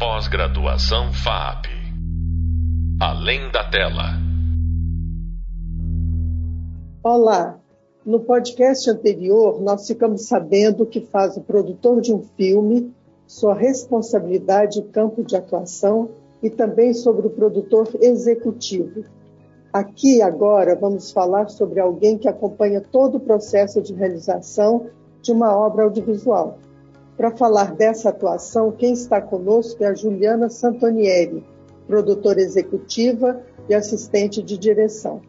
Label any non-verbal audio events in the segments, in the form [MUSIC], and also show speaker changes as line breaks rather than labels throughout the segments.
Pós-graduação FAP. Além da tela.
Olá. No podcast anterior, nós ficamos sabendo que faz o produtor de um filme, sua responsabilidade e campo de atuação e também sobre o produtor executivo. Aqui agora vamos falar sobre alguém que acompanha todo o processo de realização de uma obra audiovisual. Para falar dessa atuação, quem está conosco é a Juliana Santonieri, produtora executiva e assistente de direção.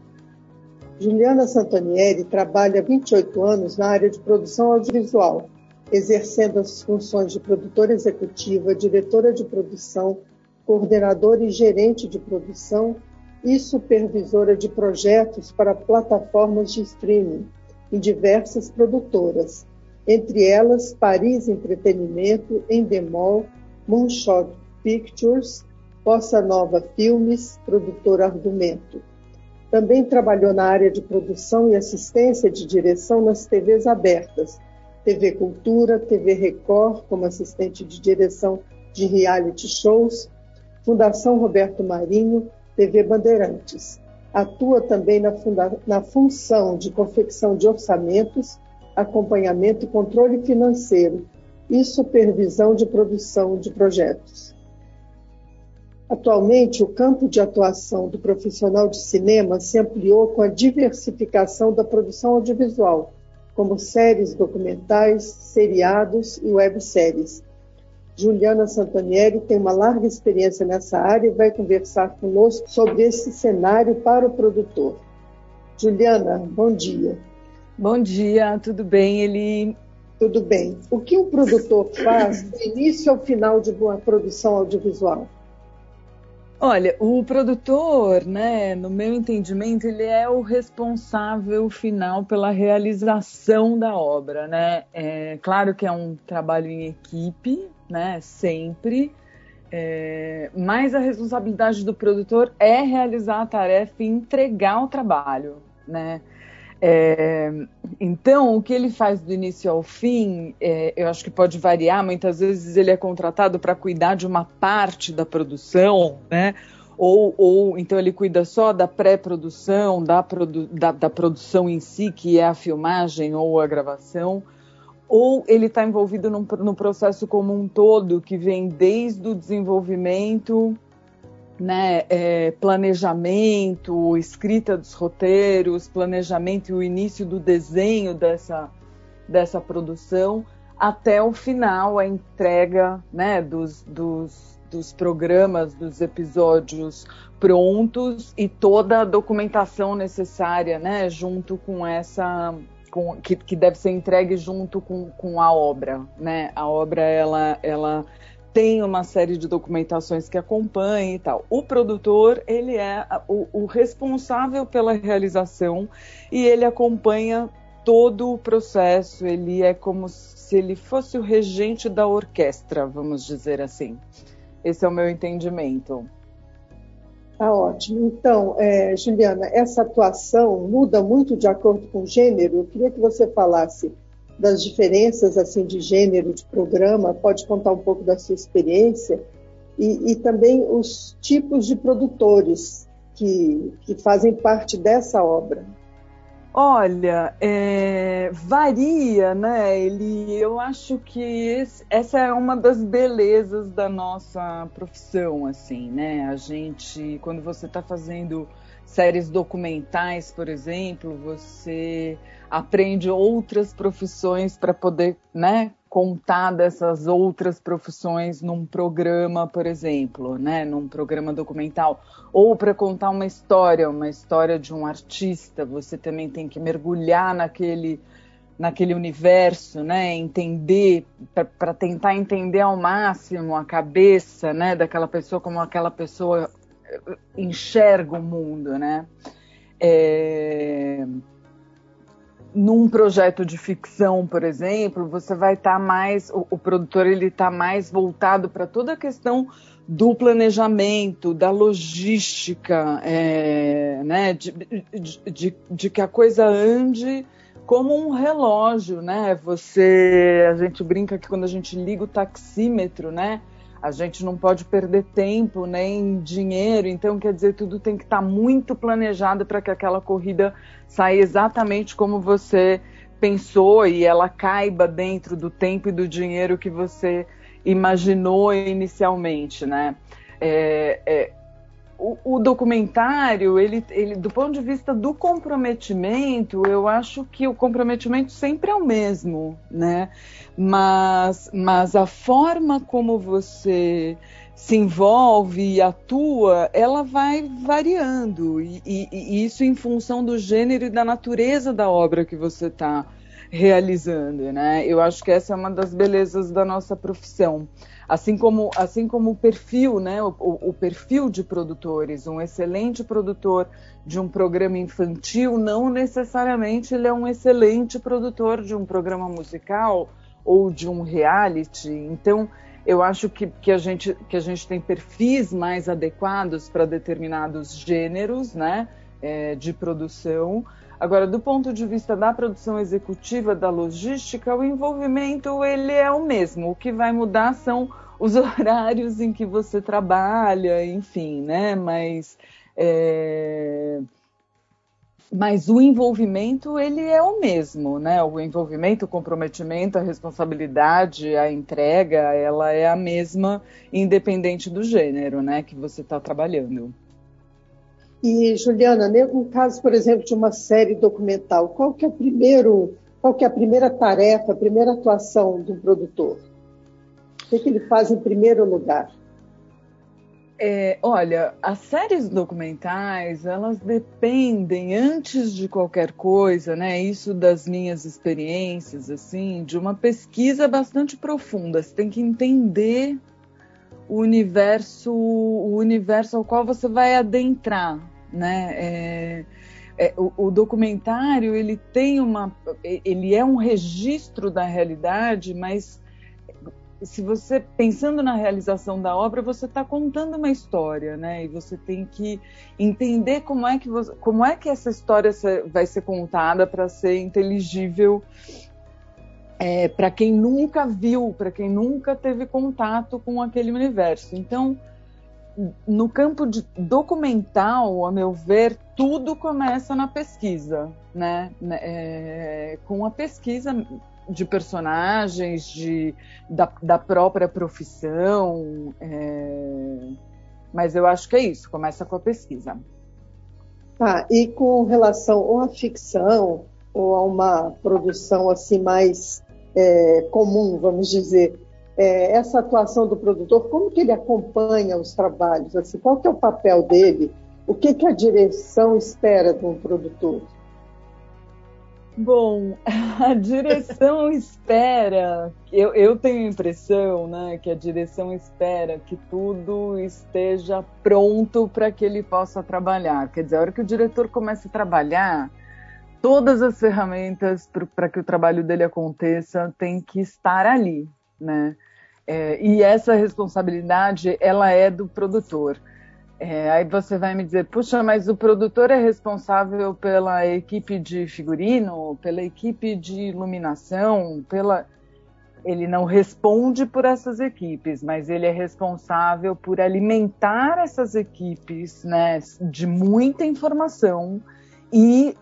Juliana Santonieri trabalha há 28 anos na área de produção audiovisual, exercendo as funções de produtora executiva, diretora de produção, coordenadora e gerente de produção e supervisora de projetos para plataformas de streaming em diversas produtoras, entre elas Paris Entretenimento, Endemol, Moonshot Pictures, Bossa Nova Filmes, produtora Argumento. Também trabalhou na área de produção e assistência de direção nas TVs abertas, TV Cultura, TV Record, como assistente de direção de reality shows, Fundação Roberto Marinho, TV Bandeirantes. Atua também na, funda na função de confecção de orçamentos, acompanhamento e controle financeiro e supervisão de produção de projetos. Atualmente, o campo de atuação do profissional de cinema se ampliou com a diversificação da produção audiovisual, como séries documentais, seriados e webséries, Juliana Santanieri tem uma larga experiência nessa área e vai conversar conosco sobre esse cenário para o produtor. Juliana, bom dia.
Bom dia, tudo bem, Eli?
Tudo bem. O que um produtor faz do início ao final de uma produção audiovisual?
Olha, o produtor, né, no meu entendimento, ele é o responsável final pela realização da obra, né? É claro que é um trabalho em equipe, né? Sempre. É, mas a responsabilidade do produtor é realizar a tarefa e entregar o trabalho, né? É, então, o que ele faz do início ao fim, é, eu acho que pode variar. Muitas vezes ele é contratado para cuidar de uma parte da produção, né? Ou, ou então ele cuida só da pré-produção, da, produ da, da produção em si, que é a filmagem ou a gravação ou ele está envolvido no processo como um todo, que vem desde o desenvolvimento, né, é, planejamento, escrita dos roteiros, planejamento e o início do desenho dessa, dessa produção, até o final, a entrega né, dos, dos, dos programas, dos episódios prontos e toda a documentação necessária né, junto com essa com, que, que, deve ser entregue junto com, com a obra, né? A obra ela, ela tem uma série de documentações que acompanha e tal. O produtor ele é o, o responsável pela realização e ele acompanha todo o processo. Ele é como se ele fosse o regente da orquestra, vamos dizer assim. Esse é o meu entendimento.
Tá ótimo. Então, é, Juliana, essa atuação muda muito de acordo com o gênero. Eu queria que você falasse das diferenças assim de gênero de programa. Pode contar um pouco da sua experiência e, e também os tipos de produtores que, que fazem parte dessa obra.
Olha, é, varia, né? Ele, eu acho que esse, essa é uma das belezas da nossa profissão, assim, né? A gente, quando você está fazendo séries documentais, por exemplo, você aprende outras profissões para poder, né, contar dessas outras profissões num programa, por exemplo, né, num programa documental, ou para contar uma história, uma história de um artista, você também tem que mergulhar naquele naquele universo, né, entender para tentar entender ao máximo a cabeça, né, daquela pessoa como aquela pessoa enxerga o mundo, né? É num projeto de ficção, por exemplo, você vai estar tá mais, o, o, produtor ele está mais voltado para toda a questão do planejamento, da logística, é, né, de, de, de, de, que a coisa ande como um relógio, né? Você, a gente brinca que quando a gente liga o taxímetro, né? A gente não pode perder tempo nem dinheiro, então quer dizer, tudo tem que estar tá muito planejado para que aquela corrida saia exatamente como você pensou e ela caiba dentro do tempo e do dinheiro que você imaginou inicialmente, né? É, é, o, o, documentário, ele, ele, do ponto de vista do comprometimento, eu acho que o comprometimento sempre é o mesmo, né? Mas, mas a forma como você se envolve e atua, ela vai variando, e, e, e isso em função do gênero e da natureza da obra que você está realizando, né? Eu acho que essa é uma das belezas da nossa profissão. Assim como, assim como o perfil, né? O, o, perfil de produtores, um excelente produtor de um programa infantil, não necessariamente ele é um excelente produtor de um programa musical ou de um reality. Então, eu acho que, que, a, gente, que a gente tem perfis mais adequados para determinados gêneros né, é, de produção, Agora, do ponto de vista da produção executiva, da logística, o envolvimento ele é o mesmo. O que vai mudar são os [LAUGHS] horários em que você trabalha, enfim, né? Mas, é... mas o envolvimento ele é o mesmo, né? O envolvimento, o comprometimento, a responsabilidade, a entrega, ela é a mesma, independente do gênero, né? Que você está trabalhando.
E, Juliana, no caso, por exemplo, de uma série documental, qual que é, primeiro, qual que é a primeira tarefa, a primeira atuação do produtor? O que, que ele faz em primeiro lugar?
É, olha, as séries documentais, elas dependem, antes de qualquer coisa, né? Isso das minhas experiências, assim, de uma pesquisa bastante profunda. Você tem que entender o universo, o universo ao qual você vai adentrar, né? É, é, o, o, documentário ele tem uma, ele é um registro da realidade, mas se você pensando na realização da obra, você está contando uma história, né? E você tem que entender como é que você, como é que essa história vai ser contada para ser inteligível é, para quem nunca viu, para quem nunca teve contato com aquele universo. Então, no campo documental, a meu ver, tudo começa na pesquisa, né? É, com a pesquisa de personagens, de, da, da própria profissão. É, mas eu acho que é isso, começa com a pesquisa.
Tá, e com relação ou à ficção ou a uma produção assim mais é, comum, vamos dizer, é, essa atuação do produtor, como que ele acompanha os trabalhos? Assim, qual que é o papel dele? O que, que a direção espera de um produtor?
Bom, [LAUGHS] a direção [LAUGHS] espera, eu, eu tenho a impressão né, que a direção espera que tudo esteja pronto para que ele possa trabalhar. Quer dizer, a hora que o diretor começa a trabalhar, todas as ferramentas para que o trabalho dele aconteça tem que estar ali, né? É, e essa responsabilidade, ela é do produtor. É, aí você vai me dizer, puxa, mas o produtor é responsável pela equipe de figurino, pela equipe de iluminação, pela ele não responde por essas equipes, mas ele é responsável por alimentar essas equipes né, de muita informação e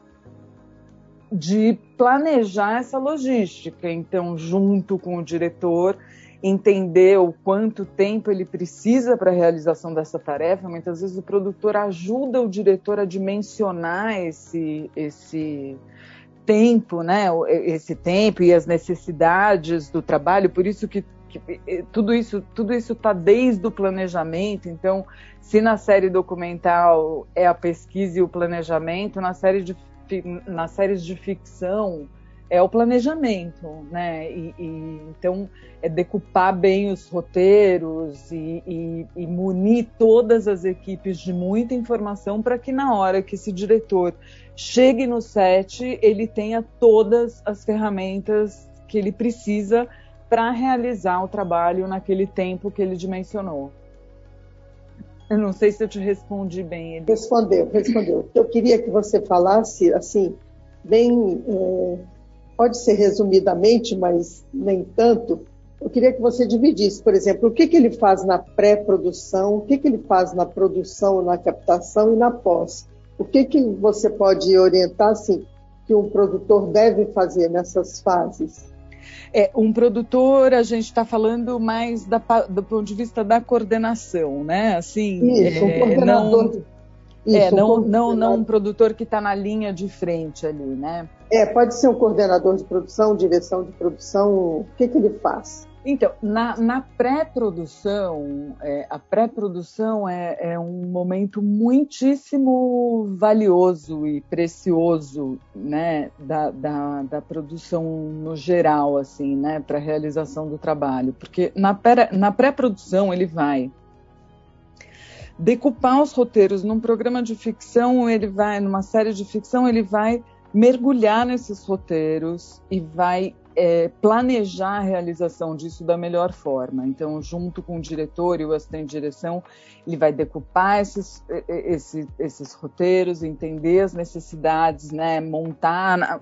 de planejar essa logística. Então, junto com o diretor, entender o quanto tempo ele precisa para a realização dessa tarefa. Muitas vezes o produtor ajuda o diretor a dimensionar esse, esse tempo, né? Esse tempo e as necessidades do trabalho. Por isso que, tudo isso tudo isso está desde o planejamento. Então, se na série documental é a pesquisa e o planejamento, na série de nas séries de ficção é o planejamento, né? E, e, então é decupar bem os roteiros e, e, e, munir todas as equipes de muita informação para que na hora que esse diretor chegue no set ele tenha todas as ferramentas que ele precisa para realizar o trabalho naquele tempo que ele dimensionou. Eu não sei se eu te respondi bem. Ele.
Respondeu, respondeu. Eu queria que você falasse, assim, bem, é, pode ser resumidamente, mas nem tanto, eu queria que você dividisse, por exemplo, o que, que ele faz na pré-produção, o que, que ele faz na produção, na captação e na pós. O que, que você pode orientar assim, que um produtor deve fazer nessas fases?
É, um produtor, a gente está falando mais da, do ponto de vista da coordenação, né? Assim,
Isso, um coordenador. Não,
isso, é, não, não, não um produtor que está na linha de frente ali, né?
É, pode ser um coordenador de produção, direção de produção, o que, que ele faz?
Então, na, na pré-produção, é, a pré-produção é, é, um momento muitíssimo valioso e precioso, né, da, da, da produção no geral, assim, né, para a realização do trabalho, porque na, pré, na pré-produção ele vai decupar os roteiros num programa de ficção, ele vai numa série de ficção, ele vai mergulhar nesses roteiros e vai é, planejar a realização disso da melhor forma. Então, junto com o diretor e o assistente de direção, ele vai decupar esses, esses, esses roteiros, entender as necessidades, né, montar,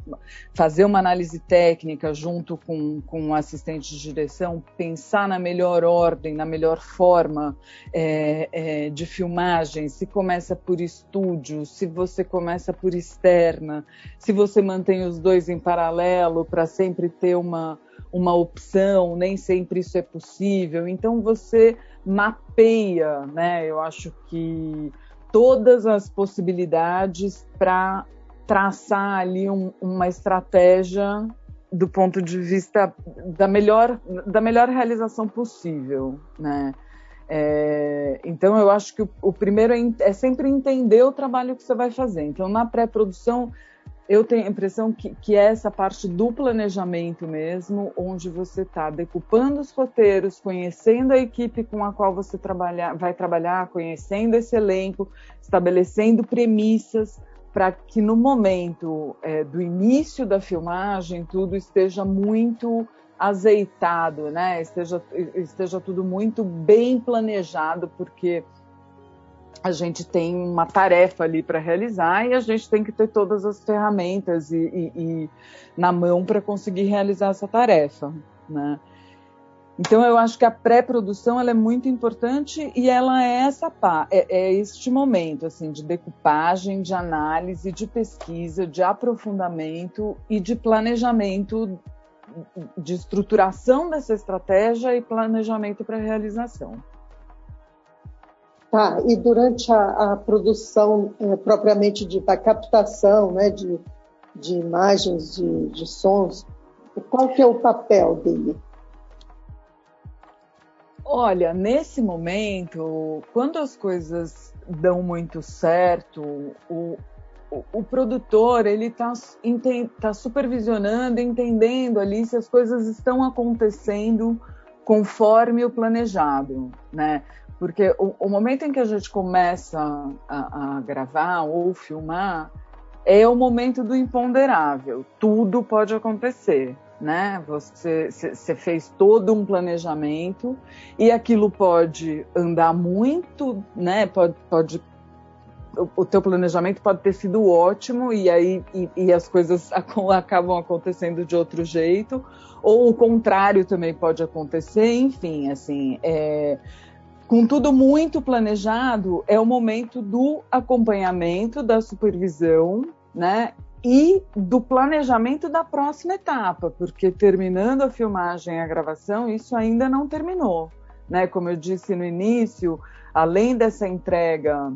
fazer uma análise técnica junto com, com o assistente de direção, pensar na melhor ordem, na melhor forma é, é, de filmagem, se começa por estúdio, se você começa por externa, se você mantém os dois em paralelo para sempre ter ter uma, uma opção, nem sempre isso é possível. Então você mapeia, né? Eu acho que todas as possibilidades para traçar ali um, uma estratégia do ponto de vista da melhor, da melhor realização possível, né? É, então eu acho que o, o primeiro é, é, sempre entender o trabalho que você vai fazer. Então na pré-produção eu tenho a impressão que, que é essa parte do planejamento mesmo, onde você está decupando os roteiros, conhecendo a equipe com a qual você trabalha, vai trabalhar, conhecendo esse elenco, estabelecendo premissas para que no momento é, do início da filmagem tudo esteja muito azeitado, né? Esteja, esteja tudo muito bem planejado, porque a gente tem uma tarefa ali para realizar e a gente tem que ter todas as ferramentas e, e, e na mão para conseguir realizar essa tarefa, né? Então eu acho que a pré-produção ela é muito importante e ela é essa é, é este momento assim de decupagem, de análise, de pesquisa, de aprofundamento e de planejamento, de estruturação dessa estratégia e planejamento para realização.
Tá, e durante a, a produção é, propriamente dita, da captação né, de, de imagens, de, de sons, qual que é o papel dele?
Olha, nesse momento, quando as coisas dão muito certo, o, o, o produtor ele está tá supervisionando, entendendo ali se as coisas estão acontecendo conforme o planejado, né? Porque o, o, momento em que a gente começa a, a, gravar ou filmar é o momento do imponderável. Tudo pode acontecer, né? Você, fez todo um planejamento e aquilo pode andar muito, né? Pode, pode o teu planejamento pode ter sido ótimo e aí e, e, as coisas [LAUGHS] acabam acontecendo de outro jeito ou o contrário também pode acontecer enfim assim é, com tudo muito planejado, é o momento do acompanhamento, da supervisão, né? E do planejamento da próxima etapa, porque terminando a filmagem e a gravação, isso ainda não terminou, né? Como eu disse no início, além dessa entrega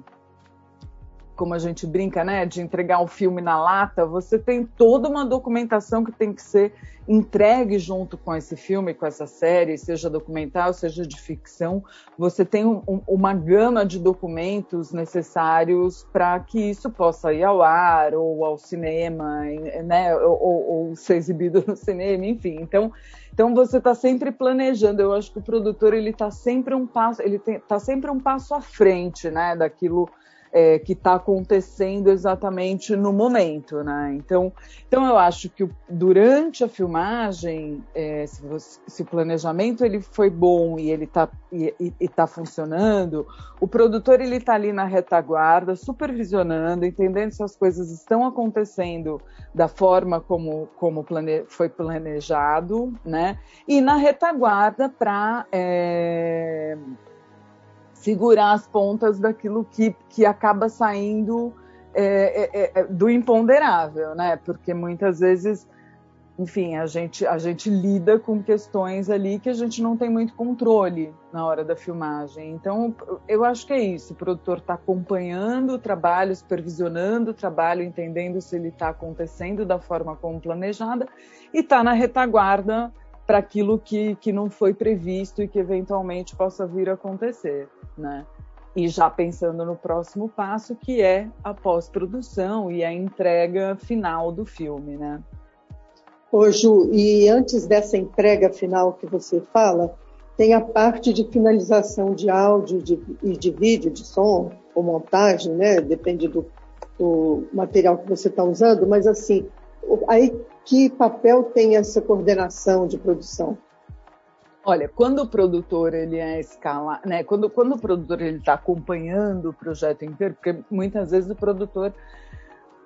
como a gente brinca, né, de entregar um filme na lata, você tem toda uma documentação que tem que ser entregue junto com esse filme, com essa série, seja documental, seja de ficção. Você tem um, uma gama de documentos necessários para que isso possa ir ao ar ou ao cinema, né, ou, ou ser exibido no cinema, enfim. Então, então você está sempre planejando. Eu acho que o produtor ele está sempre um passo, ele está sempre um passo à frente, né, daquilo é, que está acontecendo exatamente no momento, né? Então, então eu acho que durante a filmagem, é, se, você, se, o planejamento ele foi bom e ele está e, tá funcionando, o produtor ele está ali na retaguarda, supervisionando, entendendo se as coisas estão acontecendo da forma como, como plane, foi planejado, né? E na retaguarda para é, segurar as pontas daquilo que, que acaba saindo é, é, é, do imponderável, né? Porque muitas vezes, enfim, a gente, a gente lida com questões ali que a gente não tem muito controle na hora da filmagem. Então, eu acho que é isso. O produtor está acompanhando o trabalho, supervisionando o trabalho, entendendo se ele está acontecendo da forma como planejada e está na retaguarda para aquilo que, que não foi previsto e que eventualmente possa vir a acontecer, né? E já pensando no próximo passo, que é a pós-produção e a entrega final do filme, né?
Ô Ju, e antes dessa entrega final que você fala, tem a parte de finalização de áudio de, e de vídeo, de som ou montagem, né? Depende do, do material que você está usando, mas assim, aí que papel tem essa coordenação de produção?
Olha, quando o produtor ele é escala, né? Quando, quando o produtor ele está acompanhando o projeto inteiro, porque muitas vezes o produtor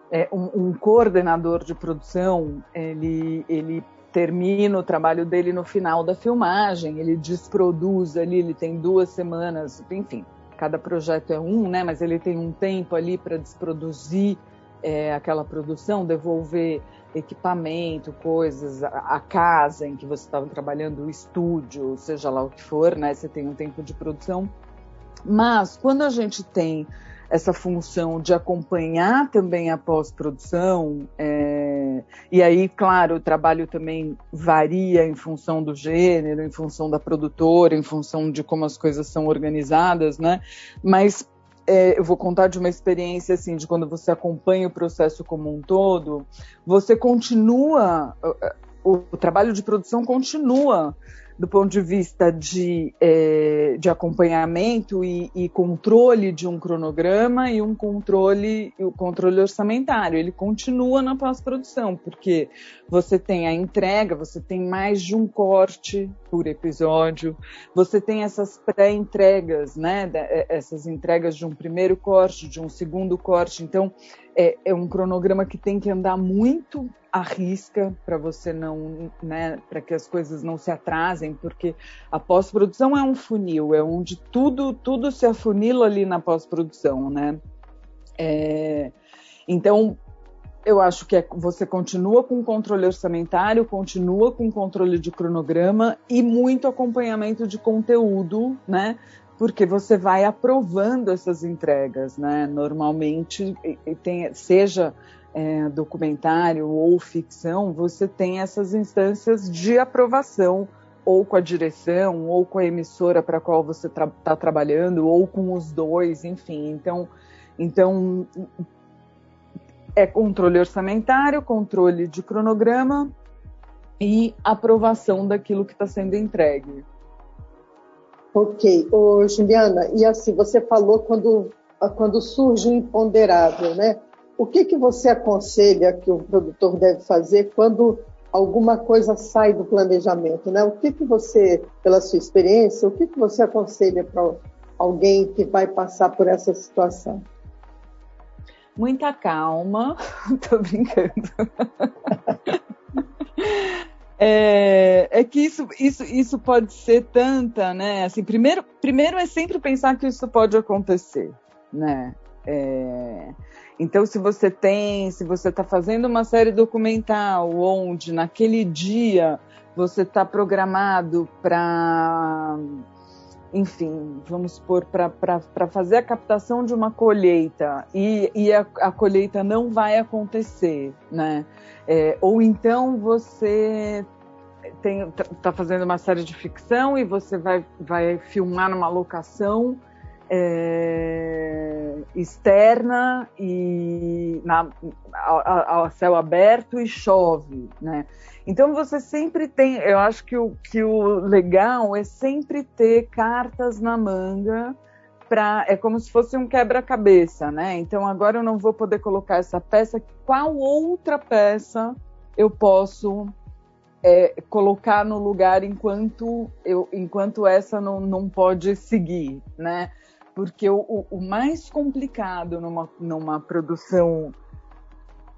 é um, um coordenador de produção, ele ele termina o trabalho dele no final da filmagem, ele desproduz ali, ele tem duas semanas, enfim, cada projeto é um, né? Mas ele tem um tempo ali para desproduzir é, aquela produção, devolver equipamento, coisas, a, casa em que você estava trabalhando, o estúdio, seja lá o que for, né? Você tem um tempo de produção. Mas quando a gente tem essa função de acompanhar também a pós-produção, é, e aí, claro, o trabalho também varia em função do gênero, em função da produtora, em função de como as coisas são organizadas, né? Mas é, eu vou contar de uma experiência assim, de quando você acompanha o processo como um todo, você continua, o, o trabalho de produção continua do ponto de vista de, é, de acompanhamento e, e, controle de um cronograma e um controle, o controle orçamentário. Ele continua na pós-produção, porque você tem a entrega, você tem mais de um corte por episódio, você tem essas pré-entregas, né? É, essas entregas de um primeiro corte, de um segundo corte. Então, é, é um cronograma que tem que andar muito à risca para você não, né, para que as coisas não se atrasem, porque a pós-produção é um funil, é onde tudo tudo se afunila ali na pós-produção, né? É, então eu acho que é, você continua com controle orçamentário, continua com controle de cronograma e muito acompanhamento de conteúdo, né? Porque você vai aprovando essas entregas, né? Normalmente, tem, seja é, documentário ou ficção, você tem essas instâncias de aprovação ou com a direção, ou com a emissora para a qual você está tra trabalhando, ou com os dois, enfim. Então, então é controle orçamentário, controle de cronograma e aprovação daquilo que está sendo entregue.
Ok. Ô, Juliana, e assim, você falou quando, quando surge o imponderável, né? O que, que você aconselha que o produtor deve fazer quando alguma coisa sai do planejamento? Né? O que, que você, pela sua experiência, o que, que você aconselha para alguém que vai passar por essa situação?
Muita calma, [LAUGHS] tô brincando. [LAUGHS] É, é, que isso, isso, isso pode ser tanta, né? Assim, primeiro, primeiro é sempre pensar que isso pode acontecer, né? É, então, se você tem, se você está fazendo uma série documental onde naquele dia você está programado para, enfim, vamos supor, para fazer a captação de uma colheita e, e a, a colheita não vai acontecer, né? É, ou então você está fazendo uma série de ficção e você vai, vai filmar numa locação é, externa e na, ao, ao, céu aberto e chove, né? Então você sempre tem, eu acho que o, que o legal é sempre ter cartas na manga para é como se fosse um quebra-cabeça, né? Então agora eu não vou poder colocar essa peça. Qual outra peça eu posso é, colocar no lugar enquanto eu, enquanto essa não, não pode seguir, né? Porque o, o mais complicado numa, numa produção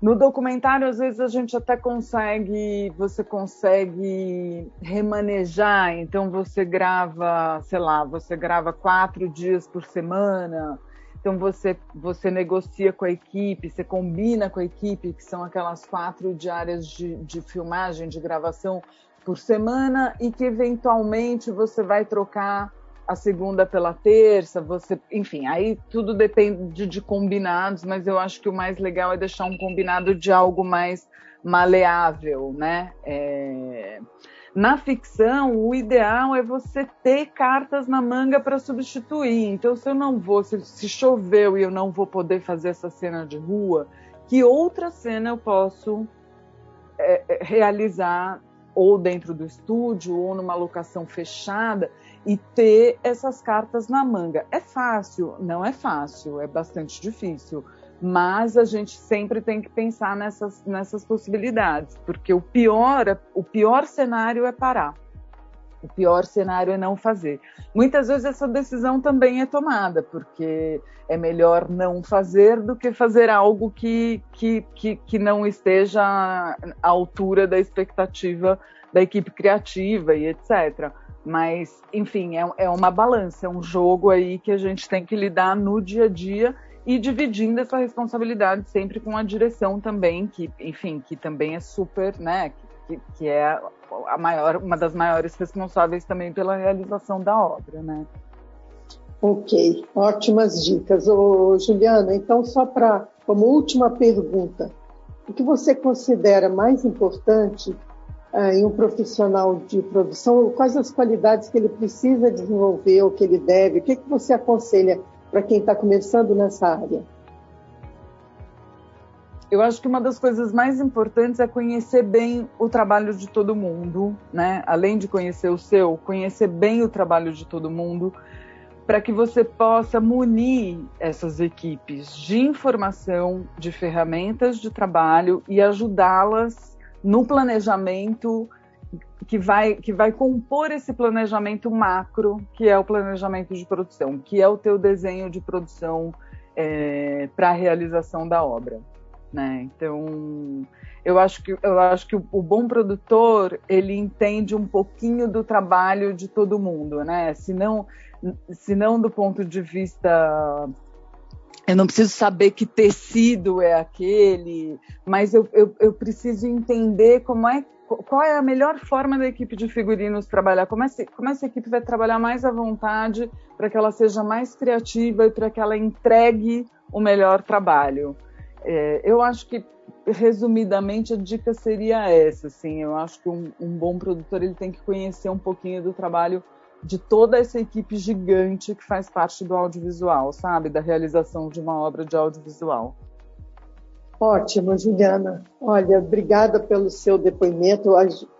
no documentário, às vezes a gente até consegue, você consegue remanejar. Então você grava, sei lá, você grava quatro dias por semana. Então você você negocia com a equipe, você combina com a equipe, que são aquelas quatro diárias de, de filmagem, de gravação por semana, e que eventualmente você vai trocar a segunda pela terça, você, enfim, aí tudo depende de combinados, mas eu acho que o mais legal é deixar um combinado de algo mais maleável, né? É... Na ficção, o ideal é você ter cartas na manga para substituir. Então, se eu não vou, se, se choveu e eu não vou poder fazer essa cena de rua, que outra cena eu posso é, é realizar ou dentro do estúdio ou numa locação fechada e ter essas cartas na manga. É fácil? Não é fácil, é bastante difícil. Mas a gente sempre tem que pensar nessas, nessas possibilidades, porque o pior, o pior cenário é parar. O pior cenário é não fazer. Muitas vezes essa decisão também é tomada, porque é melhor não fazer do que fazer algo que, que, que, que não esteja à altura da expectativa da equipe criativa e etc. Mas, enfim, é, é uma balança, é um jogo aí que a gente tem que lidar no dia a dia e dividindo essa responsabilidade sempre com a direção também, que, enfim, que também é super, né, que, que é a maior, uma das maiores responsáveis também pela realização da obra, né.
Ok, ótimas dicas. Ô, Juliana, então só para, como última pergunta, o que você considera mais importante em um profissional de produção, quais as qualidades que ele precisa desenvolver, ou que ele deve, o que, que você aconselha para quem está começando nessa área?
Eu acho que uma das coisas mais importantes é conhecer bem o trabalho de todo mundo, né? Além de conhecer o seu, conhecer bem o trabalho de todo mundo, para que você possa munir essas equipes de informação, de ferramentas de trabalho e ajudá-las no planejamento que vai, que vai compor esse planejamento macro, que é o planejamento de produção, que é o teu desenho de produção é, para a realização da obra. Né? Então, eu acho que, eu acho que o, o, bom produtor ele entende um pouquinho do trabalho de todo mundo, né? Se não, se não do ponto de vista eu não preciso saber que tecido é aquele, mas eu, eu, eu, preciso entender como é, qual é a melhor forma da equipe de figurinos trabalhar, como essa, como essa equipe vai trabalhar mais à vontade para que ela seja mais criativa e para que ela entregue o melhor trabalho. É, eu acho que, resumidamente, a dica seria essa. Assim, eu acho que um, um bom produtor ele tem que conhecer um pouquinho do trabalho de toda essa equipe gigante que faz parte do audiovisual, sabe? Da realização de uma obra de audiovisual.
Ótimo, Juliana. Olha, obrigada pelo seu depoimento,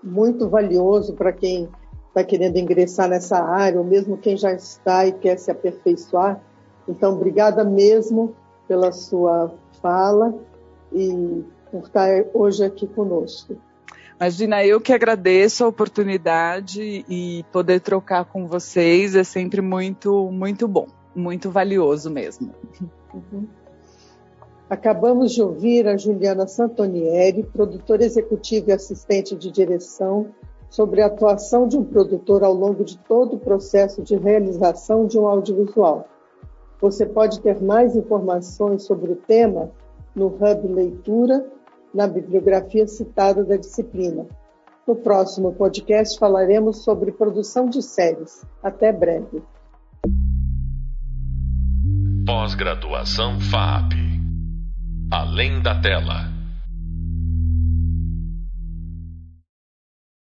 muito valioso para quem está querendo ingressar nessa área, ou mesmo quem já está e quer se aperfeiçoar. Então, obrigada mesmo pela sua fala e por estar hoje aqui conosco.
Imagina, eu que agradeço a oportunidade e poder trocar com vocês é sempre muito, muito bom, muito valioso mesmo.
Uhum. Acabamos de ouvir a Juliana Santonieri, produtora executiva e assistente de direção, sobre a atuação de um produtor ao longo de todo o processo de realização de um audiovisual. Você pode ter mais informações sobre o tema no Hub Leitura na bibliografia citada da disciplina. No próximo podcast falaremos sobre produção de séries. Até breve.
Pós-graduação FAP. Além da tela.